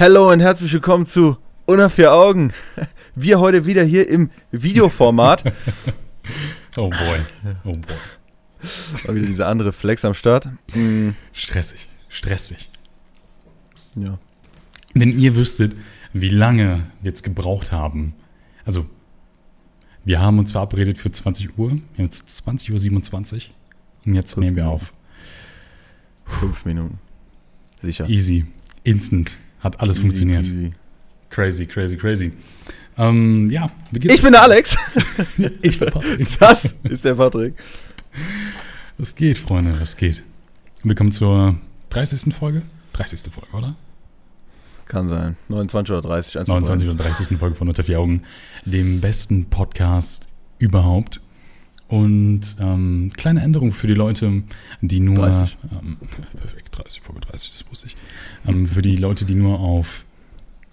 Hallo und herzlich willkommen zu Unter vier Augen. Wir heute wieder hier im Videoformat. oh boy, oh boy. Mal wieder diese andere Flex am Start. Mhm. Stressig, stressig. Ja. Wenn ihr wüsstet, wie lange wir jetzt gebraucht haben. Also, wir haben uns verabredet für 20 Uhr. Wir haben jetzt 20.27 Uhr. Und jetzt Fünf nehmen wir Minuten. auf. Fünf Minuten. Sicher. Easy. Instant. Hat alles easy, funktioniert. Easy. Crazy, crazy, crazy. Ähm, ja, Ich bin der Alex. ich bin Patrick. Das ist der Patrick. Was geht, Freunde? Was geht? Willkommen zur 30. Folge. 30. Folge, oder? Kann sein. 29 oder 30. 29 oder 30. Folge von Unter vier Augen. Dem besten Podcast überhaupt. Und ähm, kleine Änderung für die Leute, die nur. 30. Ähm, perfekt, 30, Folge 30, das wusste ich. Ähm, für die Leute, die nur auf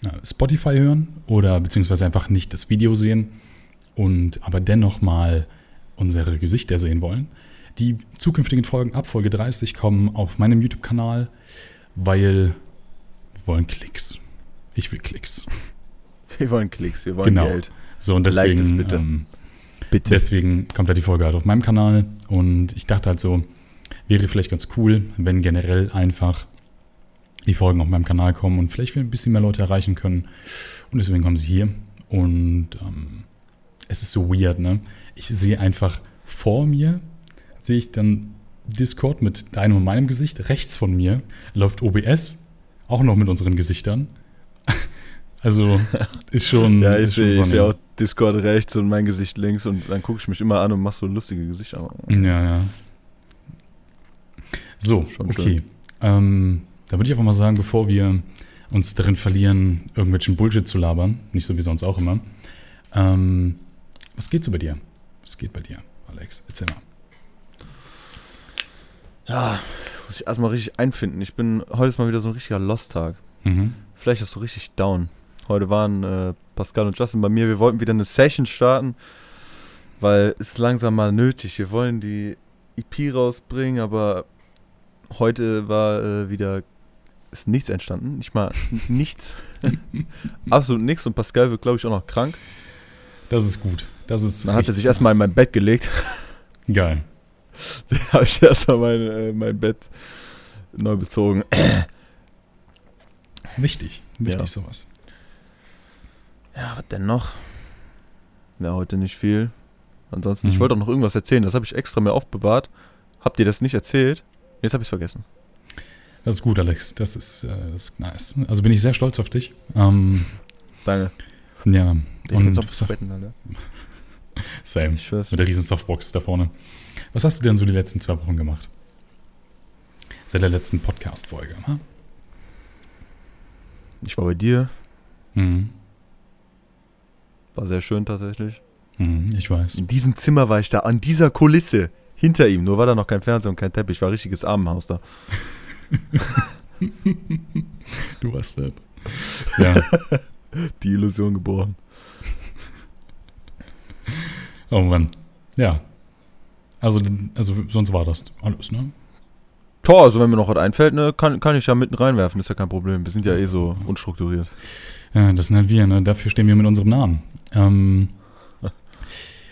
äh, Spotify hören oder beziehungsweise einfach nicht das Video sehen und aber dennoch mal unsere Gesichter sehen wollen. Die zukünftigen Folgen ab Folge 30 kommen auf meinem YouTube-Kanal, weil wir wollen Klicks. Ich will Klicks. Wir wollen Klicks, wir wollen genau. Geld. So, und deswegen. Like bitte. Ähm, Bitte. Deswegen kommt da die Folge halt auf meinem Kanal und ich dachte halt so, wäre vielleicht ganz cool, wenn generell einfach die Folgen auf meinem Kanal kommen und vielleicht ein bisschen mehr Leute erreichen können. Und deswegen kommen sie hier. Und ähm, es ist so weird, ne? Ich sehe einfach vor mir, sehe ich dann Discord mit deinem und meinem Gesicht. Rechts von mir läuft OBS, auch noch mit unseren Gesichtern. Also ist schon. ja, ich sehe auch Discord rechts und mein Gesicht links und dann gucke ich mich immer an und mache so lustige Gesichter. Ja, ja. So, schon okay. Ähm, da würde ich einfach mal sagen, bevor wir uns darin verlieren, irgendwelchen Bullshit zu labern, nicht so wie sonst auch immer. Ähm, was geht so bei dir? Was geht bei dir, Alex? Erzähl mal. Ja, muss ich erstmal richtig einfinden. Ich bin heute ist mal wieder so ein richtiger Lost-Tag. Mhm. Vielleicht ist so richtig down. Heute waren äh, Pascal und Justin bei mir. Wir wollten wieder eine Session starten, weil es langsam mal nötig. Wir wollen die EP rausbringen, aber heute war äh, wieder ist nichts entstanden. Nicht mal nichts. Absolut nichts. Und Pascal wird, glaube ich, auch noch krank. Das ist gut. Das ist Dann hat er sich erstmal in mein Bett gelegt. Geil. Dann habe ich erstmal mein, äh, mein Bett neu bezogen. Wichtig. Wichtig ja. sowas. Ja, was denn noch? Ja, heute nicht viel. Ansonsten, mhm. ich wollte auch noch irgendwas erzählen. Das habe ich extra mir aufbewahrt. Habt ihr das nicht erzählt? Jetzt habe ich es vergessen. Das ist gut, Alex. Das ist, äh, das ist nice. Also bin ich sehr stolz auf dich. Ähm, Danke. Ja. Ich und aufs Betten, Alter. Same. Ich Mit der riesen Softbox da vorne. Was hast du denn so die letzten zwei Wochen gemacht? Seit der letzten Podcast-Folge, hm? Ich war bei dir. Mhm. War sehr schön tatsächlich. Mhm, ich weiß. In diesem Zimmer war ich da, an dieser Kulisse, hinter ihm. Nur war da noch kein Fernseher und kein Teppich. War ein richtiges Armenhaus da. du warst das. Ja. Die Illusion geboren. Oh Mann. Ja. Also, also sonst war das alles, ne? Tor, also wenn mir noch was einfällt, ne, kann, kann ich ja mitten reinwerfen, ist ja kein Problem. Wir sind ja eh so unstrukturiert. Ja, das sind halt wir, ne? Dafür stehen wir mit unserem Namen. Ähm,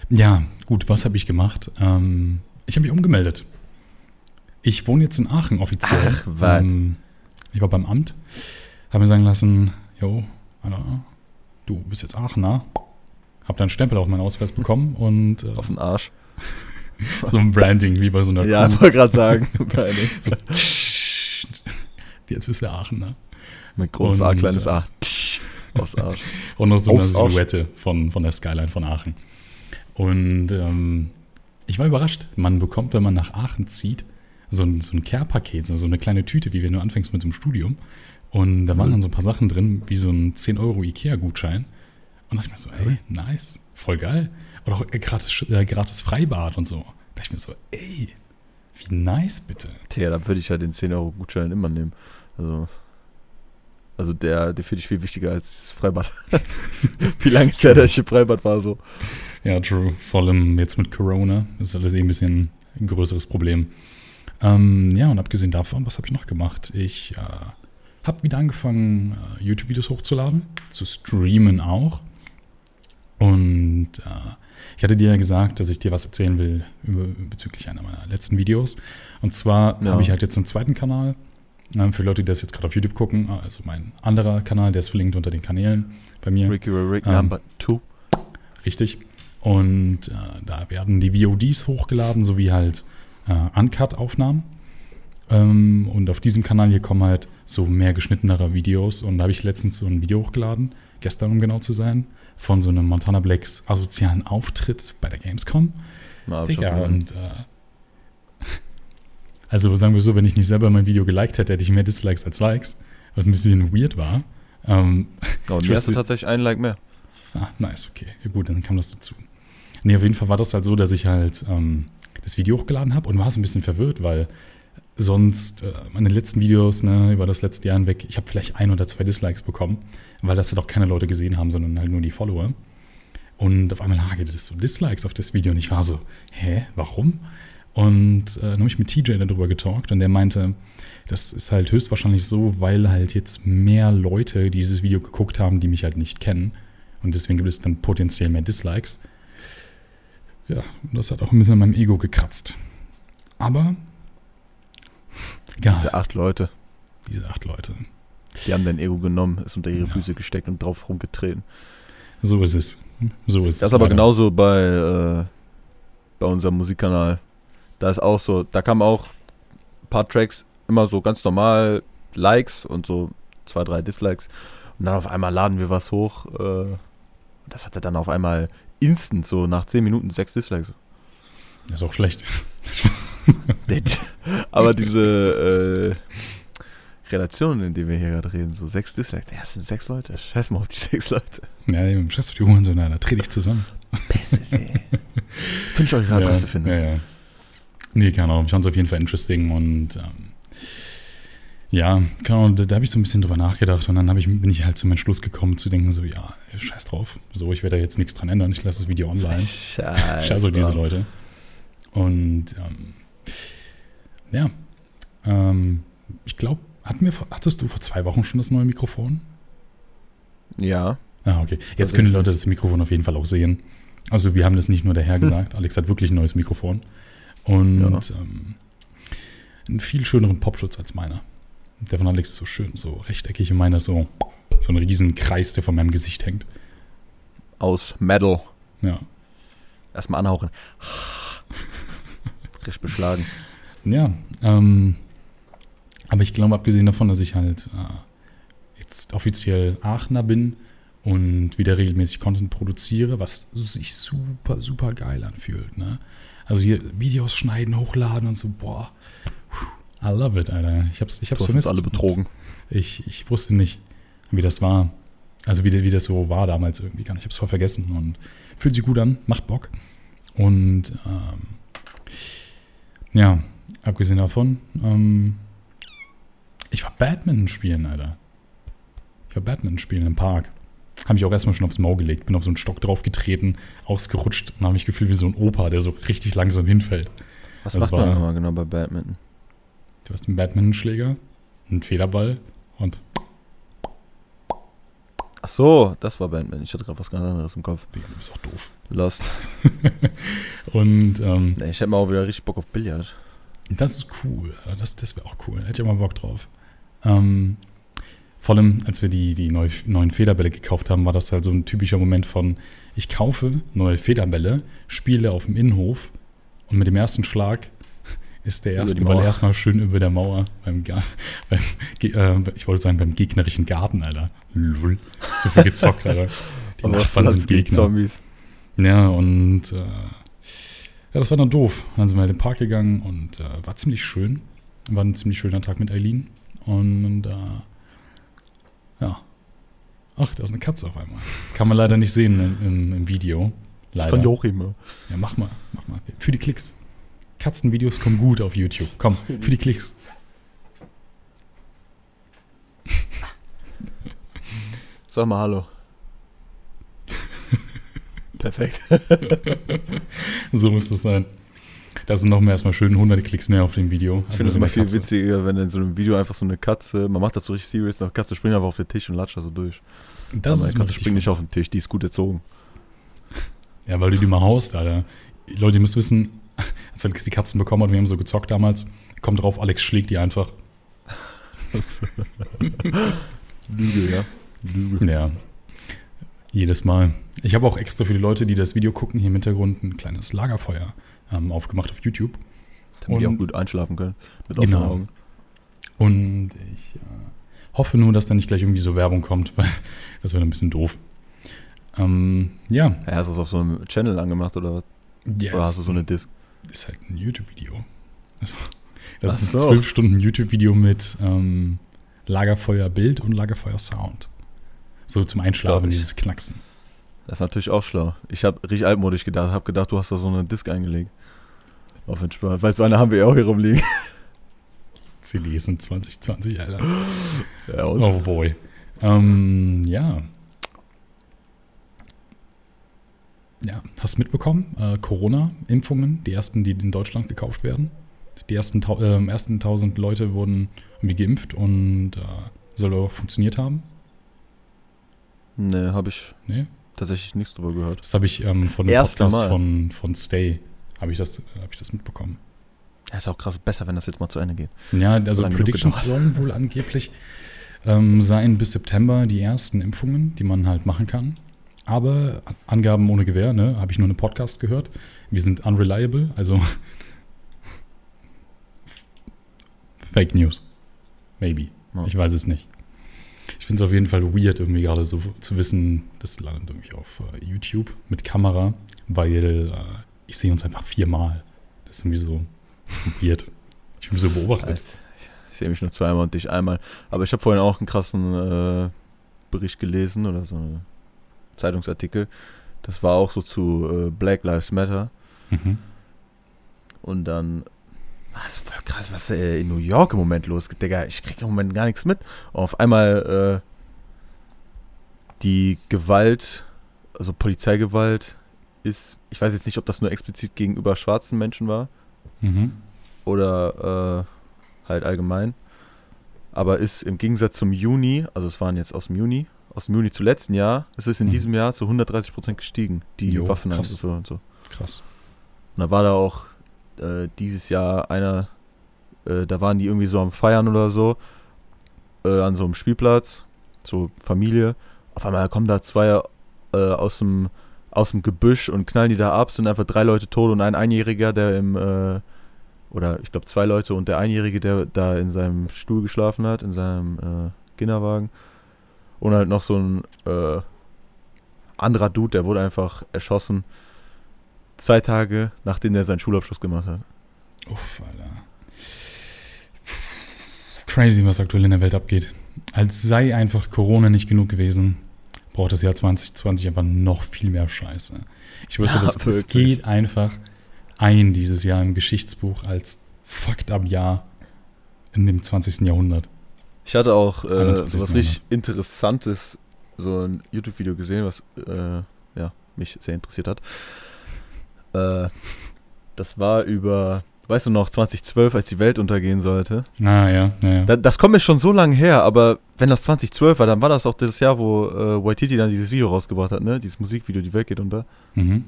ja, gut, was habe ich gemacht? Ähm, ich habe mich umgemeldet. Ich wohne jetzt in Aachen offiziell. Ach, was? Ähm, ich war beim Amt, habe mir sagen lassen, jo, Alter, du bist jetzt Aachener. Hab dann einen Stempel auf meinen Ausweis bekommen und äh, auf den Arsch. so ein Branding wie bei so einer Ja, ich wollte gerade sagen, Branding. so, jetzt bist du Aachener. Mit großes und, A, kleines A. Aufs Arsch. Und noch so Aufs eine Silhouette von, von der Skyline von Aachen. Und ähm, ich war überrascht. Man bekommt, wenn man nach Aachen zieht, so ein, so ein Care-Paket, so eine kleine Tüte, wie wenn du anfängst mit dem Studium. Und da waren dann so ein paar Sachen drin, wie so ein 10 Euro Ikea-Gutschein. Und dachte ich mir so, ey, nice, voll geil. Oder auch gratis, äh, gratis Freibad und so. Da dachte ich mir so, ey, wie nice bitte. Tja, dann würde ich ja den 10 Euro Gutschein immer nehmen. Also also der, der finde ich viel wichtiger als das Freibad. Wie lange ist der, dass ich im Freibad war so? Ja, true. Vor allem jetzt mit Corona ist alles eh ein bisschen ein größeres Problem. Ähm, ja, und abgesehen davon, was habe ich noch gemacht? Ich äh, habe wieder angefangen, äh, YouTube-Videos hochzuladen, zu streamen auch. Und äh, ich hatte dir ja gesagt, dass ich dir was erzählen will über, bezüglich einer meiner letzten Videos. Und zwar ja. habe ich halt jetzt einen zweiten Kanal. Ähm, für Leute, die das jetzt gerade auf YouTube gucken, also mein anderer Kanal, der ist verlinkt unter den Kanälen bei mir. Ricky Rick ähm, Number 2. Richtig. Und äh, da werden die VODs hochgeladen, sowie halt äh, Uncut-Aufnahmen. Ähm, und auf diesem Kanal hier kommen halt so mehr geschnittenere Videos. Und da habe ich letztens so ein Video hochgeladen, gestern um genau zu sein, von so einem Montana Blacks asozialen Auftritt bei der Gamescom. Na, Digga, und äh, also sagen wir so, wenn ich nicht selber mein Video geliked hätte, hätte ich mehr Dislikes als Likes, was ein bisschen weird war. Ähm, oh, und hast du tatsächlich einen Like mehr. Ah, nice, okay. Ja, gut, dann kam das dazu. Nee, auf jeden Fall war das halt so, dass ich halt ähm, das Video hochgeladen habe und war so ein bisschen verwirrt, weil sonst äh, meine letzten Videos ne, über das letzte Jahr hinweg, ich habe vielleicht ein oder zwei Dislikes bekommen, weil das ja doch keine Leute gesehen haben, sondern halt nur die Follower. Und auf einmal lag das so Dislikes auf das Video und ich war so, hä, warum? Und äh, dann habe ich mit TJ darüber getalkt und der meinte, das ist halt höchstwahrscheinlich so, weil halt jetzt mehr Leute dieses Video geguckt haben, die mich halt nicht kennen. Und deswegen gibt es dann potenziell mehr Dislikes. Ja, das hat auch ein bisschen an meinem Ego gekratzt. Aber Egal. Diese acht Leute. Diese acht Leute. Die haben dein Ego genommen, es unter ihre ja. Füße gesteckt und drauf rumgetreten. So ist es. So ist das ist aber genauso bei, äh, bei unserem Musikkanal. Da ist auch so, da kamen auch ein paar Tracks immer so ganz normal Likes und so zwei, drei Dislikes. Und dann auf einmal laden wir was hoch. Äh, das hatte dann auf einmal instant so nach zehn Minuten sechs Dislikes. Das ist auch schlecht. Aber diese äh, Relation, in der wir hier gerade reden, so sechs Dislikes, ja, das sind sechs Leute. Scheiß mal auf die sechs Leute. Ja, im Scheiß auf die Uhren so, na, da trete ich zusammen. Beste, ey. Finde ich eure Adresse ja, finden. Ja, ja. Nee, keine Ahnung. Ich fand es auf jeden Fall interesting und ähm, ja, keine Ahnung, da, da habe ich so ein bisschen drüber nachgedacht und dann ich, bin ich halt zu meinem Schluss gekommen zu denken, so, ja, scheiß drauf. So, ich werde da jetzt nichts dran ändern. Ich lasse das Video online. Scheiß. Also diese Leute. Und ähm, ja, ähm, ich glaube, hattest du vor zwei Wochen schon das neue Mikrofon? Ja. Ah, okay. Jetzt können die Leute das Mikrofon auf jeden Fall auch sehen. Also wir haben das nicht nur daher gesagt. Alex hat wirklich ein neues Mikrofon. Und ja. ähm, einen viel schöneren Popschutz als meiner. Der von Alex ist so schön, so rechteckig und meiner so, so ein riesen Kreis, der von meinem Gesicht hängt. Aus Metal. Ja. Erstmal anhauchen. Frisch beschlagen. Ja, ähm, aber ich glaube, abgesehen davon, dass ich halt äh, jetzt offiziell Aachener bin und wieder regelmäßig Content produziere, was sich super, super geil anfühlt. Ne? Also hier Videos schneiden, hochladen und so, boah, I love it, Alter. Ich hab's, ich hab's du hast uns alle betrogen. Ich, ich wusste nicht, wie das war. Also wie, wie das so war damals irgendwie gar nicht. Ich hab's voll vergessen und fühlt sich gut an, macht Bock. Und ähm, ja, Abgesehen davon, ähm, ich war Badminton spielen, Alter. Ich war Badminton spielen im Park. Habe ich auch erstmal schon aufs Maul gelegt, bin auf so einen Stock draufgetreten, ausgerutscht und habe mich gefühlt wie so ein Opa, der so richtig langsam hinfällt. Was das macht war, man nochmal genau bei Badminton? Du hast einen Badmintonschläger, einen Federball und. Ach so, das war Badminton. Ich hatte gerade was ganz anderes im Kopf. Digga, du bist auch doof. Lost. und. Ähm, ich hätte mal auch wieder richtig Bock auf Billard. Das ist cool. Das, das wäre auch cool. Hätte ich mal Bock drauf. Ähm, vor allem, als wir die, die neu, neuen Federbälle gekauft haben, war das halt so ein typischer Moment von, ich kaufe neue Federbälle, spiele auf dem Innenhof und mit dem ersten Schlag ist der erste Ball erstmal schön über der Mauer beim, beim äh, ich wollte sagen, beim gegnerischen Garten, Alter. Lull. Zu viel gezockt, Alter. Die Nachbarn sind Gegner. Zombies. Ja, und äh, ja, das war dann doof. Dann sind wir halt in den Park gegangen und äh, war ziemlich schön. War ein ziemlich schöner Tag mit Eileen. Und, äh, ja. Ach, da ist eine Katze auf einmal. Kann man leider nicht sehen im, im, im Video. Leider. Ich kann die auch immer. Ja, mach mal, mach mal. Für die Klicks. Katzenvideos kommen gut auf YouTube. Komm, für die Klicks. Sag mal Hallo. Perfekt. so muss das sein. Da sind noch mehr erstmal schön 100 Klicks mehr auf dem Video. Ich finde es immer viel Katze. witziger, wenn in so einem Video einfach so eine Katze, man macht das so richtig serious, eine Katze springt einfach auf den Tisch und latscht da so durch. Das Aber eine Katze springt nicht auf den Tisch, die ist gut erzogen. Ja, weil du die mal haust, Alter. Leute, ihr müsst wissen, als Alex die Katzen bekommen hat, wir haben so gezockt damals, kommt drauf, Alex schlägt die einfach. Lüge, ja. Lüge. Ja. Jedes Mal. Ich habe auch extra für die Leute, die das Video gucken, hier im Hintergrund ein kleines Lagerfeuer ähm, aufgemacht auf YouTube. Damit die auch gut einschlafen können. Mit genau. Augen. Und ich äh, hoffe nur, dass da nicht gleich irgendwie so Werbung kommt, weil das wäre ein bisschen doof. Ähm, ja. ja. Hast du das auf so einem Channel angemacht oder was? Ja, oder hast du so eine Disc? Ist halt ein YouTube-Video. Also, das Ach ist ein zwölf Stunden YouTube-Video mit ähm, Lagerfeuer-Bild und Lagerfeuer-Sound. So zum Einschlafen, dieses Knacksen. Das ist natürlich auch schlau. Ich habe richtig altmodisch gedacht, habe gedacht, du hast da so eine Disc eingelegt. Auf entspannt. Weil so eine haben wir ja auch hier rumliegen. CD sind 2020, Alter. Ja, und? Oh boy. Ähm, ja. Ja, hast du mitbekommen? Äh, Corona-Impfungen, die ersten, die in Deutschland gekauft werden. Die ersten, äh, ersten 1000 Leute wurden irgendwie geimpft und äh, soll auch funktioniert haben. Nee, habe ich nee? Tatsächlich nichts drüber gehört. Das habe ich ähm, von dem Podcast von, von Stay, habe ich, das, hab ich das mitbekommen. Ja, ist auch krass, besser, wenn das jetzt mal zu Ende geht. Ja, also Predictions sollen wohl angeblich ähm, sein bis September die ersten Impfungen, die man halt machen kann. Aber Angaben ohne Gewähr, ne, habe ich nur einen Podcast gehört. Wir sind unreliable, also Fake News. Maybe. Ja. Ich weiß es nicht. Ich finde es auf jeden Fall weird, irgendwie gerade so zu wissen, das landet irgendwie auf uh, YouTube mit Kamera, weil uh, ich sehe uns einfach viermal. Das ist irgendwie so weird. Ich bin so beobachtet. Ich, ich sehe mich nur zweimal und dich einmal. Aber ich habe vorhin auch einen krassen äh, Bericht gelesen oder so einen Zeitungsartikel. Das war auch so zu äh, Black Lives Matter. Mhm. Und dann das ist voll krass, was äh, in New York im Moment los geht, Digga. Ich kriege im Moment gar nichts mit. Und auf einmal äh, die Gewalt, also Polizeigewalt, ist, ich weiß jetzt nicht, ob das nur explizit gegenüber schwarzen Menschen war mhm. oder äh, halt allgemein, aber ist im Gegensatz zum Juni, also es waren jetzt aus dem Juni, aus dem Juni zu letzten Jahr, es ist in mhm. diesem Jahr zu 130 Prozent gestiegen, die Waffenangriffe und so. Krass. Und da war da auch äh, dieses Jahr einer, äh, da waren die irgendwie so am Feiern oder so, äh, an so einem Spielplatz, so Familie. Auf einmal kommen da zwei äh, aus dem aus dem Gebüsch und knallen die da ab, sind einfach drei Leute tot und ein Einjähriger, der im, äh, oder ich glaube zwei Leute und der Einjährige, der da in seinem Stuhl geschlafen hat, in seinem äh, Kinderwagen. Und halt noch so ein äh, anderer Dude, der wurde einfach erschossen Zwei Tage, nachdem er seinen Schulabschluss gemacht hat. Uff, Alter. Crazy, was aktuell in der Welt abgeht. Als sei einfach Corona nicht genug gewesen, braucht das Jahr 2020 einfach noch viel mehr Scheiße. Ich wusste, ja, das, das geht einfach ein dieses Jahr im Geschichtsbuch als fucked up Jahr in dem 20. Jahrhundert. Ich hatte auch äh, was richtig Interessantes, so ein YouTube-Video gesehen, was äh, ja, mich sehr interessiert hat. Äh, das war über, weißt du noch, 2012, als die Welt untergehen sollte. Ah, ja, ja, ja. Da, das kommt mir schon so lange her, aber wenn das 2012 war, dann war das auch das Jahr, wo äh, Waititi dann dieses Video rausgebracht hat, ne? Dieses Musikvideo, die Welt geht unter. Mhm.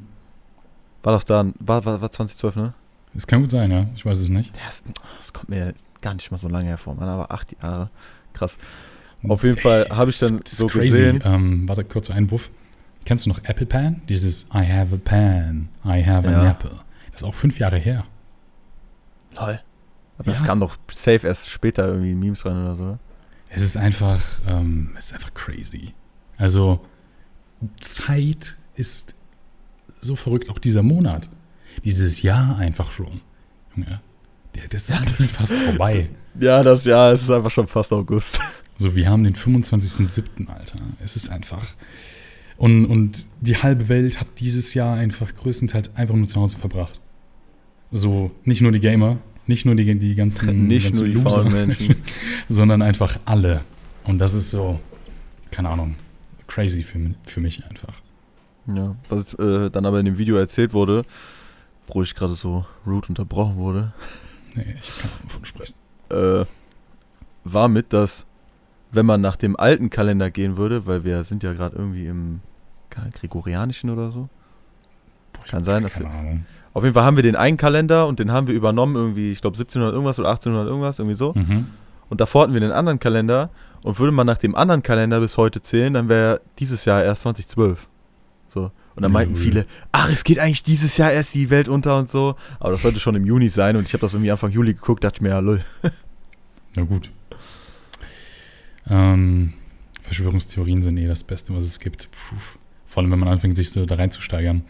War das dann, war, war, war 2012, ne? Das kann gut sein, ja. Ich weiß es nicht. Das, das kommt mir gar nicht mal so lange hervor, man, aber acht Jahre. Krass. Auf jeden Fall habe ich dann so crazy. gesehen. Ähm, warte, kurzer Einwurf. Kennst du noch Apple Pan? Dieses I have a pan, I have ja. an apple. Das ist auch fünf Jahre her. Lol. Aber ja. kam doch safe erst später irgendwie in Memes rein oder so. Es ist einfach, ähm, es ist einfach crazy. Also Zeit ist so verrückt, auch dieser Monat. Dieses Jahr einfach schon. Junge, das ist ja, das fast vorbei. Ja, das Jahr, es ist einfach schon fast August. So, wir haben den 25.07., Alter. Es ist einfach, und, und die halbe Welt hat dieses Jahr einfach größtenteils einfach nur zu Hause verbracht. So, nicht nur die Gamer, nicht nur die, die ganzen, nicht ganzen nur die Loser, Menschen, sondern einfach alle. Und das ist so, keine Ahnung, crazy für, für mich einfach. Ja, was äh, dann aber in dem Video erzählt wurde, wo ich gerade so rude unterbrochen wurde. Nee, ich kann davon sprechen. Äh, war mit, dass wenn man nach dem alten Kalender gehen würde, weil wir sind ja gerade irgendwie im Gregorianischen oder so. Boah, kann sein. Dass wir, auf jeden Fall haben wir den einen Kalender und den haben wir übernommen irgendwie, ich glaube 1700 irgendwas oder 1800 irgendwas, irgendwie so. Mhm. Und davor hatten wir den anderen Kalender und würde man nach dem anderen Kalender bis heute zählen, dann wäre dieses Jahr erst 2012. So. Und dann meinten viele, ach, es geht eigentlich dieses Jahr erst die Welt unter und so. Aber das sollte schon im Juni sein und ich habe das irgendwie Anfang Juli geguckt, dachte ich mir, ja, lol. Na gut. Ähm, Verschwörungstheorien sind eh das Beste, was es gibt. Puh. Vor allem, wenn man anfängt, sich so da reinzusteigern.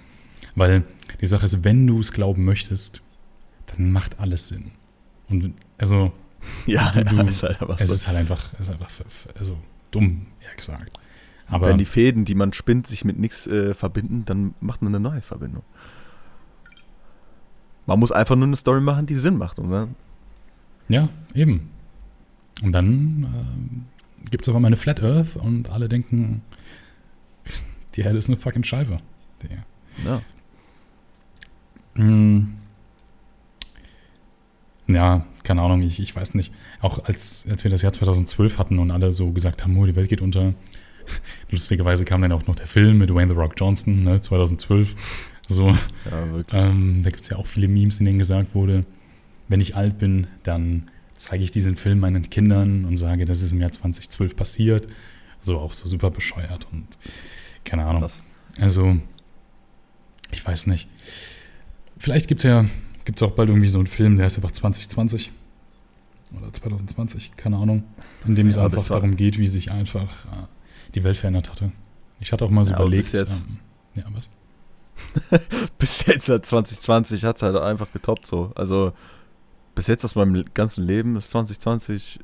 Weil die Sache ist, wenn du es glauben möchtest, dann macht alles Sinn. Und also, ja, du, du, ist halt es so. ist halt einfach, ist einfach also, dumm, eher gesagt. Aber wenn die Fäden, die man spinnt, sich mit nichts äh, verbinden, dann macht man eine neue Verbindung. Man muss einfach nur eine Story machen, die Sinn macht. Und dann ja, eben. Und dann äh, gibt es auf einmal eine Flat Earth und alle denken, die Erde ist eine fucking Scheibe. Ja. Hm. Ja, keine Ahnung, ich, ich weiß nicht. Auch als, als wir das Jahr 2012 hatten und alle so gesagt haben, oh, die Welt geht unter. Lustigerweise kam dann auch noch der Film mit Wayne The Rock Johnson, ne, 2012. So. Ja, wirklich. Ähm, da gibt es ja auch viele Memes, in denen gesagt wurde, wenn ich alt bin, dann zeige ich diesen Film meinen Kindern und sage, das ist im Jahr 2012 passiert. So auch so super bescheuert und keine Ahnung. Was? Also, ich weiß nicht. Vielleicht gibt es ja gibt's auch bald irgendwie so einen Film, der heißt einfach 2020 oder 2020, keine Ahnung, in dem es einfach darum geht, wie sich einfach äh, die Welt verändert hatte. Ich hatte auch mal so ja, überlegt. Bis jetzt, ähm, ja, was? bis jetzt 2020 hat es halt einfach getoppt so. Also bis jetzt aus meinem ganzen Leben ist 2020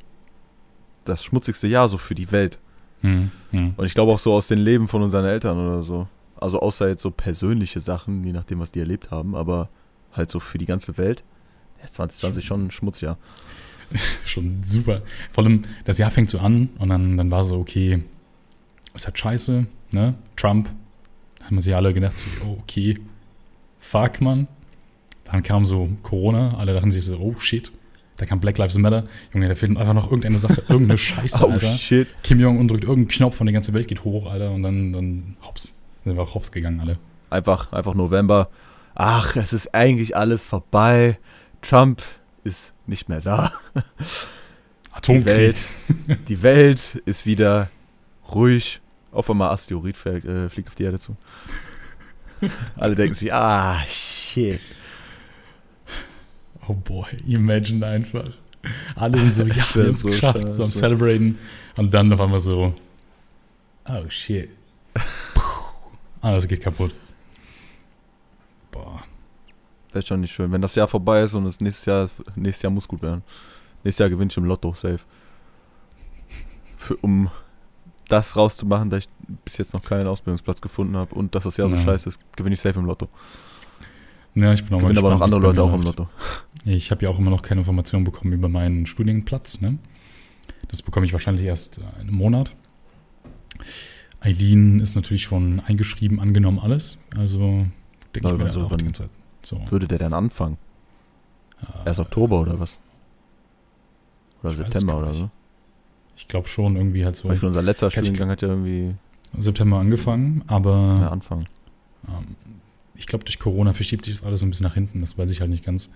das schmutzigste Jahr so für die Welt. Hm, hm. Und ich glaube auch so aus den Leben von unseren Eltern oder so. Also außer jetzt so persönliche Sachen, je nachdem, was die erlebt haben, aber halt so für die ganze Welt. Ja, 2020 schon ein Schmutzjahr. schon super. Vor allem, das Jahr fängt so an und dann, dann war so, okay, ist halt scheiße, ne? Trump. Da haben sich alle gedacht, so, okay, fuck, man. Dann kam so Corona, alle dachten sich so, oh shit. Da kam Black Lives Matter. Junge, da fehlt einfach noch irgendeine Sache, irgendeine Scheiße, oh, Alter. shit. Kim Jong-un drückt irgendeinen Knopf und die ganze Welt geht hoch, Alter. Und dann, dann hops. Sind wir auch hops gegangen, alle. Einfach, einfach November. Ach, es ist eigentlich alles vorbei. Trump ist nicht mehr da. Atomkrieg. Die Welt, die Welt ist wieder ruhig. Auf einmal Asteroid fliegt, äh, fliegt auf die Erde zu. Alle denken sich, ah, shit. Oh boy, imagine einfach. Alle sind so, ja, wir haben es so geschafft, scheiße. so am Celebraten. Und dann auf einmal so, oh shit. Alles geht kaputt. Boah. Das ist schon nicht schön. Wenn das Jahr vorbei ist und das nächstes Jahr, nächstes Jahr muss gut werden. Nächstes Jahr gewinne ich im Lotto, safe. Für, um das rauszumachen, dass ich bis jetzt noch keinen Ausbildungsplatz gefunden habe und dass das Jahr so scheiße ist, gewinne ich safe im Lotto. Ja, ich bin auch Gewinnen aber noch andere Leute auch im Lotto. Ich habe ja auch immer noch keine Informationen bekommen über meinen Studienplatz. Ne? Das bekomme ich wahrscheinlich erst in einem Monat. Eileen ist natürlich schon eingeschrieben, angenommen alles. Also denke ich mir so, auch die ganze Zeit. So. Würde der dann anfangen? Äh, erst Oktober oder was? Oder September oder so? Ich glaube schon irgendwie halt so. Beispiel unser letzter Studiengang hat ja irgendwie September angefangen, aber ja, Anfang. Ähm, ich glaube, durch Corona verschiebt sich das alles so ein bisschen nach hinten. Das weiß ich halt nicht ganz.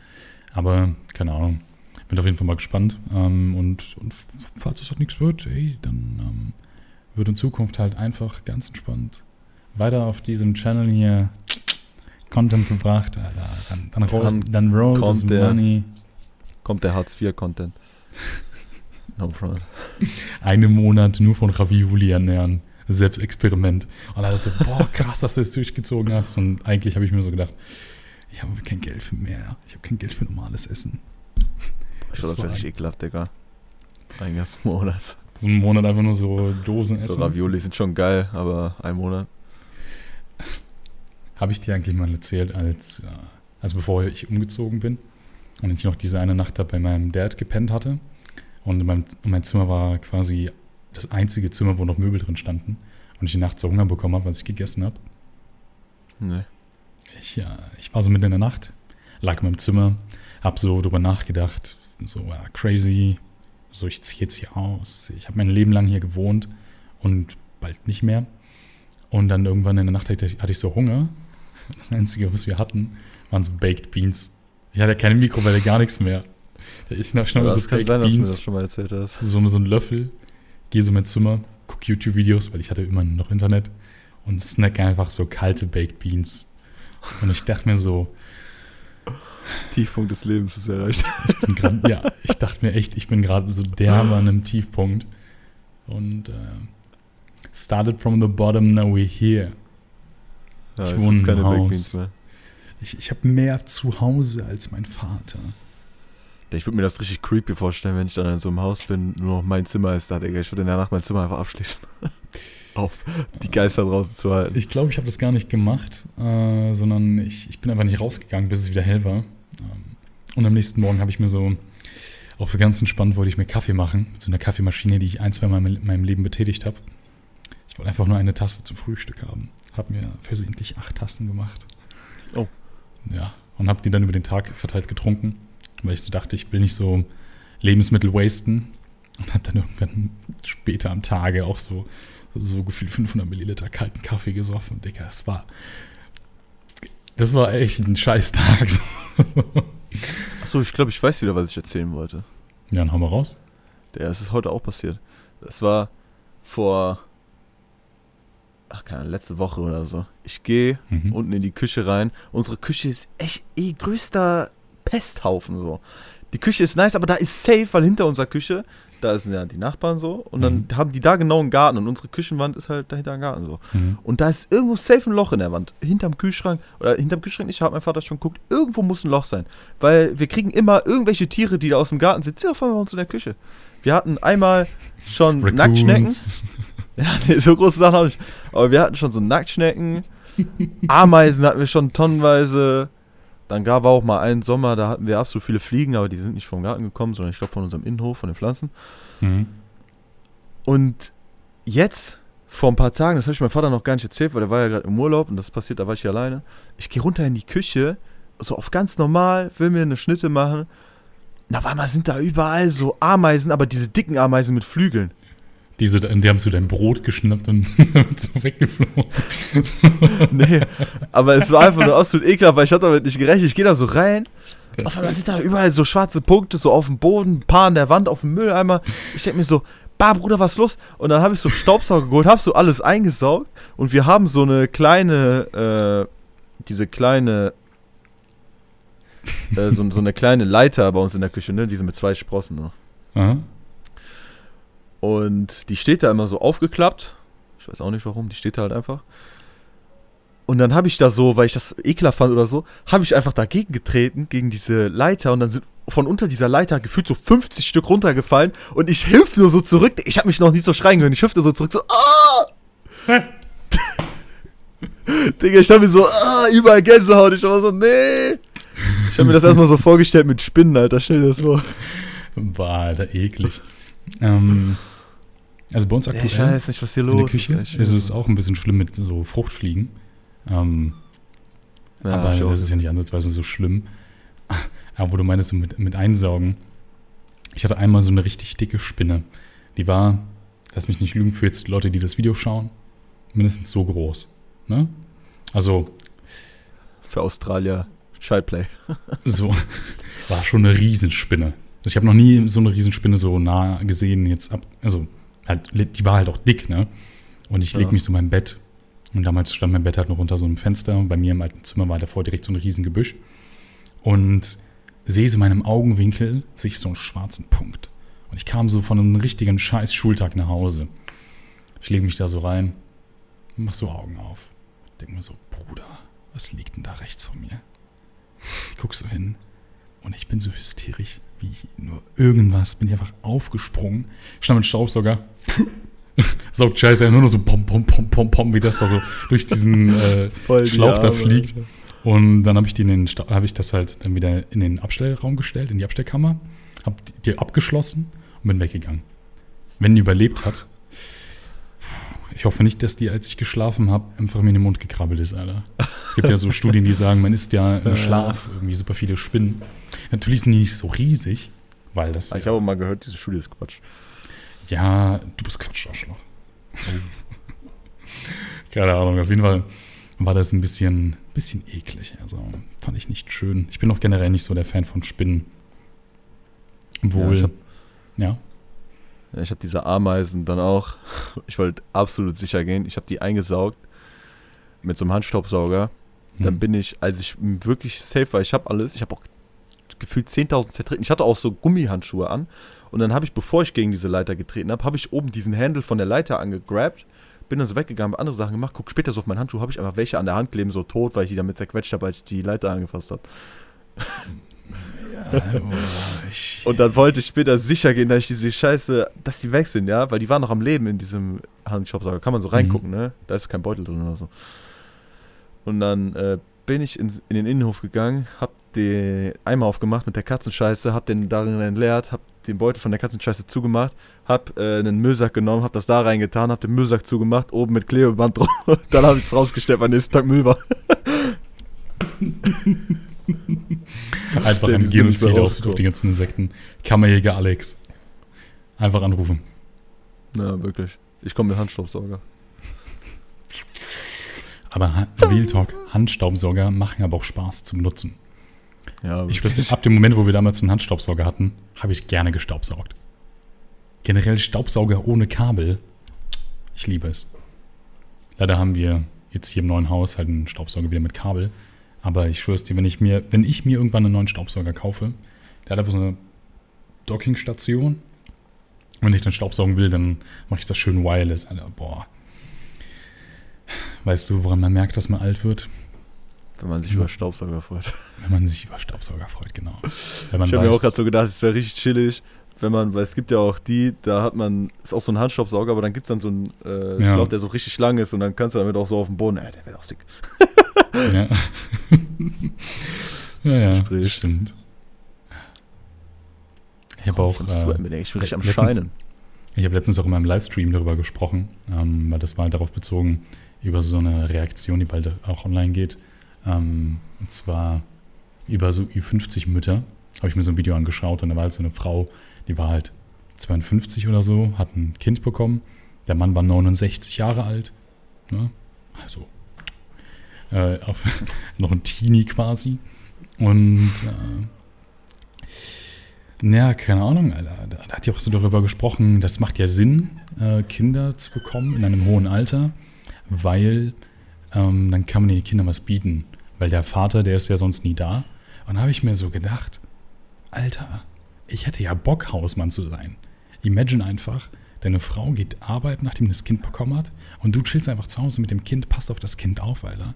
Aber keine Ahnung. Bin auf jeden Fall mal gespannt. Ähm, und, und, falls es halt nichts wird, ey, dann ähm, wird in Zukunft halt einfach ganz entspannt weiter auf diesem Channel hier Content gebracht. Alter. Dann, dann, roll, dann roll das Money. Kommt der Hartz-IV-Content. No front. Einen Monat nur von Ravioli ernähren. Selbstexperiment. Und dann so, boah, krass, dass du das durchgezogen hast. Und eigentlich habe ich mir so gedacht, ich habe kein Geld für mehr. Ich habe kein Geld für normales Essen. Boah, das, das wäre richtig ekelhaft, Digga. Ein ganzen Monat. So einen Monat einfach nur so Dosen essen. So Ravioli sind schon geil, aber ein Monat. Habe ich dir eigentlich mal erzählt, als, äh, also bevor ich umgezogen bin und ich noch diese eine Nacht da bei meinem Dad gepennt hatte. Und mein, mein Zimmer war quasi das einzige Zimmer, wo noch Möbel drin standen. Und ich die Nacht so Hunger bekommen habe, als ich gegessen habe. Nee. Ich, ja, ich war so mitten in der Nacht, lag in meinem Zimmer, hab so drüber nachgedacht, so ja, crazy, so ich ziehe jetzt hier aus. Ich habe mein Leben lang hier gewohnt und bald nicht mehr. Und dann irgendwann in der Nacht hatte ich, so Hunger. Das Einzige, was wir hatten, waren so Baked Beans. Ich hatte keine Mikrowelle, gar nichts mehr. Ich schnappe Ja, so das kann Baked sein, dass du mir Beans, das schon mal erzählt hast. so, so einen Löffel, gehe so in mein Zimmer, gucke YouTube-Videos, weil ich hatte immer noch Internet und snack einfach so kalte Baked Beans. Und ich dachte mir so, Tiefpunkt des Lebens ist erreicht. ich bin grad, ja, ich dachte mir echt, ich bin gerade so derbe an einem Tiefpunkt. Und äh, started from the bottom, now we're here. Ja, Ich wohne im Haus. Ich, ich habe mehr zu Hause als mein Vater. Ich würde mir das richtig creepy vorstellen, wenn ich dann in so einem Haus bin, nur noch mein Zimmer ist da, Digga. Ich würde in der Nacht mein Zimmer einfach abschließen. Auf die Geister draußen zu halten. Ich glaube, ich habe das gar nicht gemacht, äh, sondern ich, ich bin einfach nicht rausgegangen, bis es wieder hell war. Ähm, und am nächsten Morgen habe ich mir so, auch für ganz entspannt, wollte ich mir Kaffee machen, mit so einer Kaffeemaschine, die ich ein, zwei Mal in meinem Leben betätigt habe. Ich wollte einfach nur eine Tasse zum Frühstück haben. Habe mir versehentlich acht Tassen gemacht. Oh. Ja, und habe die dann über den Tag verteilt getrunken, weil ich so dachte, ich will nicht so Lebensmittel wasten. Und habe dann irgendwann später am Tage auch so, so gefühlt 500 Milliliter kalten Kaffee gesoffen. Digga, das war, das war echt ein scheiß Tag. Achso, ich glaube, ich weiß wieder, was ich erzählen wollte. Ja, dann hau mal raus. Ja, es ist heute auch passiert. Das war vor, ach keine Ahnung, letzte Woche oder so. Ich gehe Mhm. unten in die Küche rein. Unsere Küche ist echt eh größter Pesthaufen so. Die Küche ist nice, aber da ist safe, weil hinter unserer Küche, da sind ja die Nachbarn so und dann Mhm. haben die da genau einen Garten und unsere Küchenwand ist halt dahinter ein Garten so. Mhm. Und da ist irgendwo safe ein Loch in der Wand. Hinterm Kühlschrank, oder hinterm Kühlschrank nicht, hat mein Vater schon geguckt, irgendwo muss ein Loch sein. Weil wir kriegen immer irgendwelche Tiere, die da aus dem Garten sind, sind auf einmal bei uns in der Küche. Wir hatten einmal schon Nacktschnecken. Raccoons. Ja, nee, so große Sachen auch nicht. Aber wir hatten schon so Nacktschnecken. Ameisen hatten wir schon tonnenweise. Dann gab es auch mal einen Sommer, da hatten wir absolut viele Fliegen, aber die sind nicht vom Garten gekommen, sondern ich glaube von unserem Innenhof, von den Pflanzen. Mhm. Und jetzt, vor ein paar Tagen, das habe ich meinem Vater noch gar nicht erzählt, weil der war ja gerade im Urlaub und das passiert, da war ich hier alleine. Ich gehe runter in die Küche, so auf ganz normal, will mir eine Schnitte machen. Und auf einmal sind da überall so Ameisen, aber diese dicken Ameisen mit Flügeln. Diese, die haben zu deinem Brot geschnappt und so weggeflogen. Nee, aber es war einfach nur absolut ekelhaft, weil ich hatte damit nicht gerechnet. Ich gehe da so rein. Auf einmal sind da überall so schwarze Punkte, so auf dem Boden, ein paar an der Wand, auf dem Mülleimer. Ich denke mir so, bah, Bruder, was ist los? Und dann habe ich so Staubsauger geholt, habe so alles eingesaugt und wir haben so eine kleine, äh, diese kleine, äh, so, so eine kleine Leiter bei uns in der Küche, ne? Diese mit zwei Sprossen. Ne? Aha. Und die steht da immer so aufgeklappt. Ich weiß auch nicht warum, die steht da halt einfach. Und dann habe ich da so, weil ich das ekelhaft fand oder so, habe ich einfach dagegen getreten, gegen diese Leiter. Und dann sind von unter dieser Leiter gefühlt so 50 Stück runtergefallen. Und ich hilf nur so zurück. Ich habe mich noch nie so schreien können. Ich hüpfte so zurück, so, ah! Digga, ich hab mir so, ah, überall Gänsehaut. Ich war so, nee. Ich habe mir das erstmal so vorgestellt mit Spinnen, Alter. Stell dir das vor. War, Alter, eklig. Ähm, also bei uns aktuell ich weiß nicht, was hier in der los Küche ist. ist es auch ein bisschen schlimm mit so Fruchtfliegen. Ähm, Ja, aber das ist ja nicht ansatzweise so schlimm. Aber wo du meinst, so mit, mit Einsaugen. Ich hatte einmal so eine richtig dicke Spinne. Die war, lass mich nicht lügen, für jetzt Leute, die das Video schauen, mindestens so groß. Ne? Also Für Australier Childplay. so, war schon eine Riesenspinne. Ich habe noch nie so eine Riesenspinne so nah gesehen jetzt ab. Also, halt, die war halt auch dick, ne? Und ich leg Ja. mich so in mein Bett. Und damals stand mein Bett halt noch unter so einem Fenster. Bei mir im alten Zimmer war davor direkt so ein Riesengebüsch. Und sehe so in meinem Augenwinkel, sehe ich so einen schwarzen Punkt. Und ich kam so von einem richtigen scheiß Schultag nach Hause. Ich lege mich da so rein, mach so Augen auf. Denk mir so, Bruder, was liegt denn da rechts von mir? Ich guck so hin und ich bin so hysterisch, wie ich nur irgendwas. Bin ich einfach aufgesprungen, schnapp einen Staubsauger, saugt Scheiße ja nur noch so pom, pom, pom, pom, pom, wie das da so durch diesen äh, die Schlauch da Arme, fliegt. Und dann habe ich, die in den Sta- hab ich das halt dann wieder in den Abstellraum gestellt, in die Abstellkammer, habe die abgeschlossen und bin weggegangen. Wenn die überlebt hat, ich hoffe nicht, dass die, als ich geschlafen habe, einfach mir in den Mund gekrabbelt ist, Alter. Das gibt ja so Studien, die sagen, man isst ja im Schlaf irgendwie super viele Spinnen. Natürlich sind die nicht so riesig, weil das. Ich habe mal gehört, diese Studie ist Quatsch. Ja, du bist Quatsch, Arschloch. Keine Ahnung, auf jeden Fall war das ein bisschen, bisschen eklig. Also fand ich nicht schön. Ich bin auch generell nicht so der Fan von Spinnen. Obwohl. Ja. Ja. ja ich habe diese Ameisen dann auch. Ich wollte absolut sicher gehen. Ich habe die eingesaugt mit so einem Handstaubsauger. Hm. Dann bin ich, als ich wirklich safe war, ich habe alles, ich habe auch gefühlt 10.000 zertreten. Ich hatte auch so Gummihandschuhe an. Und dann habe ich, bevor ich gegen diese Leiter getreten habe, habe ich oben diesen Handle von der Leiter angegrabt bin dann so weggegangen, habe andere Sachen gemacht, guck später so auf meinen Handschuh, habe ich einfach welche an der Hand kleben, so tot, weil ich die damit zerquetscht habe, als ich die Leiter angefasst habe. Ja, oh, und dann wollte ich später sicher gehen, dass ich diese Scheiße, dass die weg sind, ja, weil die waren noch am Leben in diesem Handshop, kann man so reingucken, mhm. ne? Da ist kein Beutel drin oder so. Und dann äh, bin ich in, in, den Innenhof gegangen, hab den Eimer aufgemacht mit der Katzenscheiße, hab den darin entleert, hab den Beutel von der Katzenscheiße zugemacht, hab äh, einen Müllsack genommen, hab das da reingetan, hab den Müllsack zugemacht, oben mit Klebeband drauf. Dann habe ich es rausgestellt, weil nächsten Tag Müll war. Einfach ein Genozid auf, auf die ganzen Insekten. Kammerjäger Alex. Einfach anrufen. Ja, wirklich. Ich komme mit Handstaubsauger. Aber Real Talk, Handstaubsauger machen aber auch Spaß zum Nutzen. Ja, ich weiß, ab dem Moment, wo wir damals einen Handstaubsauger hatten, habe ich gerne gestaubsaugt. Generell Staubsauger ohne Kabel. Ich liebe es. Leider haben wir jetzt hier im neuen Haus halt einen Staubsauger wieder mit Kabel. Aber ich schwör's dir, wenn ich mir, wenn ich mir irgendwann einen neuen Staubsauger kaufe, der hat einfach so eine Dockingstation. Wenn ich dann Staubsaugen will, dann mache ich das schön wireless. Alter, boah. Weißt du, woran man merkt, dass man alt wird? Wenn man sich ja. über Staubsauger freut. Wenn man sich über Staubsauger freut, genau. ich habe mir auch gerade so gedacht, es wäre richtig chillig, wenn man, weil es gibt ja auch die, da hat man, ist auch so ein Handstaubsauger, aber dann gibt es dann so einen äh, ja. Schlauch, der so richtig lang ist und dann kannst du damit auch so auf dem Boden, äh, der wäre auch sick. ja. ja, ja, das stimmt. Ich habe auch. Äh, ich bin richtig am Scheinen. Ich habe letztens auch in meinem Livestream darüber gesprochen, ähm, weil das war halt darauf bezogen, über so eine Reaktion, die bald auch online geht. Ähm, und zwar über so Ü50 Mütter. Habe ich mir so ein Video angeschaut und da war halt so eine Frau, die war halt 52 oder so, hat ein Kind bekommen. Der Mann war 69 Jahre alt. Ne? Also äh, auf, noch ein Teenie quasi. Und äh, ja, keine Ahnung, Alter. Da, da, hat die auch so darüber gesprochen, das macht ja Sinn, äh, Kinder zu bekommen in einem hohen Alter, weil ähm, dann kann man den Kindern was bieten. Weil der Vater, der ist ja sonst nie da. Und habe ich mir so gedacht, Alter, ich hätte ja Bock, Hausmann zu sein. Imagine einfach, deine Frau geht arbeiten, nachdem das Kind bekommen hat, und du chillst einfach zu Hause mit dem Kind, passt auf das Kind auf, Alter.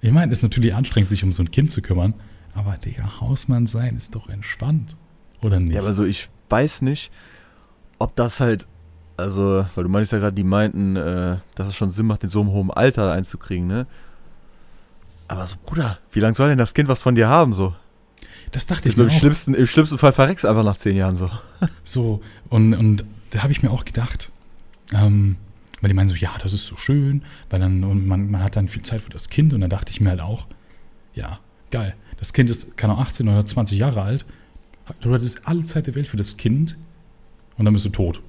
Ich meine, es ist natürlich anstrengend, sich um so ein Kind zu kümmern, aber Digga, Hausmann sein ist doch entspannt. Oder nicht? Ja, aber so, ich weiß nicht, ob das halt, also, weil du meinst ja gerade, die meinten, äh, dass es schon Sinn macht, in so einem hohen Alter einzukriegen, ne? Aber so, Bruder, wie lange soll denn das Kind was von dir haben, so? Das dachte ich so mir im auch. Schlimmsten, Im schlimmsten Fall verreckst einfach nach zehn Jahren so. So, und, und da habe ich mir auch gedacht, ähm, weil die meinen so, ja, das ist so schön, weil dann, und man, man hat dann viel Zeit für das Kind und da dachte ich mir halt auch, ja, geil. Das Kind ist, keine Ahnung, 18 oder 20 Jahre alt. Du hattest alle Zeit der Welt für das Kind und dann bist du tot.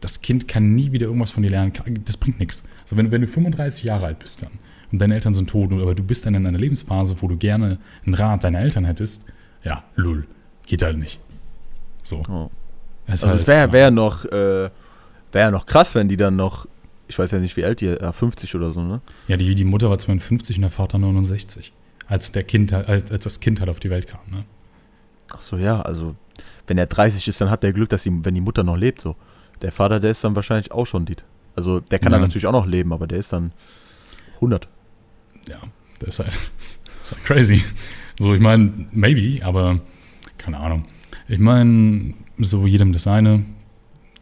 Das Kind kann nie wieder irgendwas von dir lernen. Das bringt nichts. Also wenn, wenn du 35 Jahre alt bist dann und deine Eltern sind tot, aber du bist dann in einer Lebensphase, wo du gerne einen Rat deiner Eltern hättest, ja, lull. Geht halt nicht. So. Oh. Also halt es wäre wär noch, äh, wär noch krass, wenn die dann noch, ich weiß ja nicht, wie alt die, ja, 50 oder so, ne? Ja, die, die Mutter war 52 und der Vater 69. Als, der kind, als, als das Kind halt auf die Welt kam, ne? Ach so, ja, also wenn er 30 ist, dann hat er Glück, dass die, wenn die Mutter noch lebt, so. Der Vater, der ist dann wahrscheinlich auch schon dit. Also der kann ja. dann natürlich auch noch leben, aber der ist dann 100. Ja, das ist halt, das ist halt crazy. So, ich meine, maybe, aber keine Ahnung. Ich meine, so jedem das seine.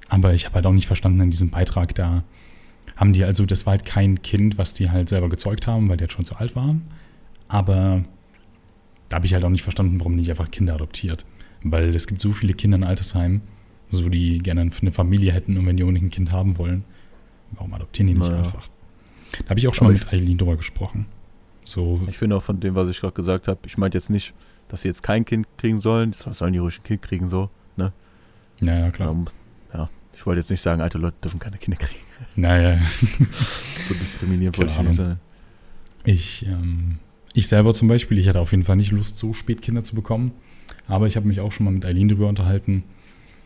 Aber ich habe halt auch nicht verstanden in diesem Beitrag, da haben die also, das war halt kein Kind, was die halt selber gezeugt haben, weil die jetzt schon zu alt waren. Aber da habe ich halt auch nicht verstanden, warum nicht einfach Kinder adoptiert. Weil es gibt so viele Kinder in Altersheimen, so die gerne eine Familie hätten und wenn die unbedingt ein Kind haben wollen, warum adoptieren die nicht naja. einfach? Da habe ich auch schon Aber mal mit Eileen drüber gesprochen. So. Ich finde auch von dem, was ich gerade gesagt habe, ich meinte jetzt nicht, dass sie jetzt kein Kind kriegen sollen, sollen die ruhig ein Kind kriegen, so, ne? Naja, klar. Um, ja, ich wollte jetzt nicht sagen, alte Leute dürfen keine Kinder kriegen. Naja. so diskriminierend wollte ich nicht sein. Ich, ähm, ich selber zum Beispiel, ich hatte auf jeden Fall nicht Lust, so spät Kinder zu bekommen. Aber ich habe mich auch schon mal mit Eileen drüber unterhalten,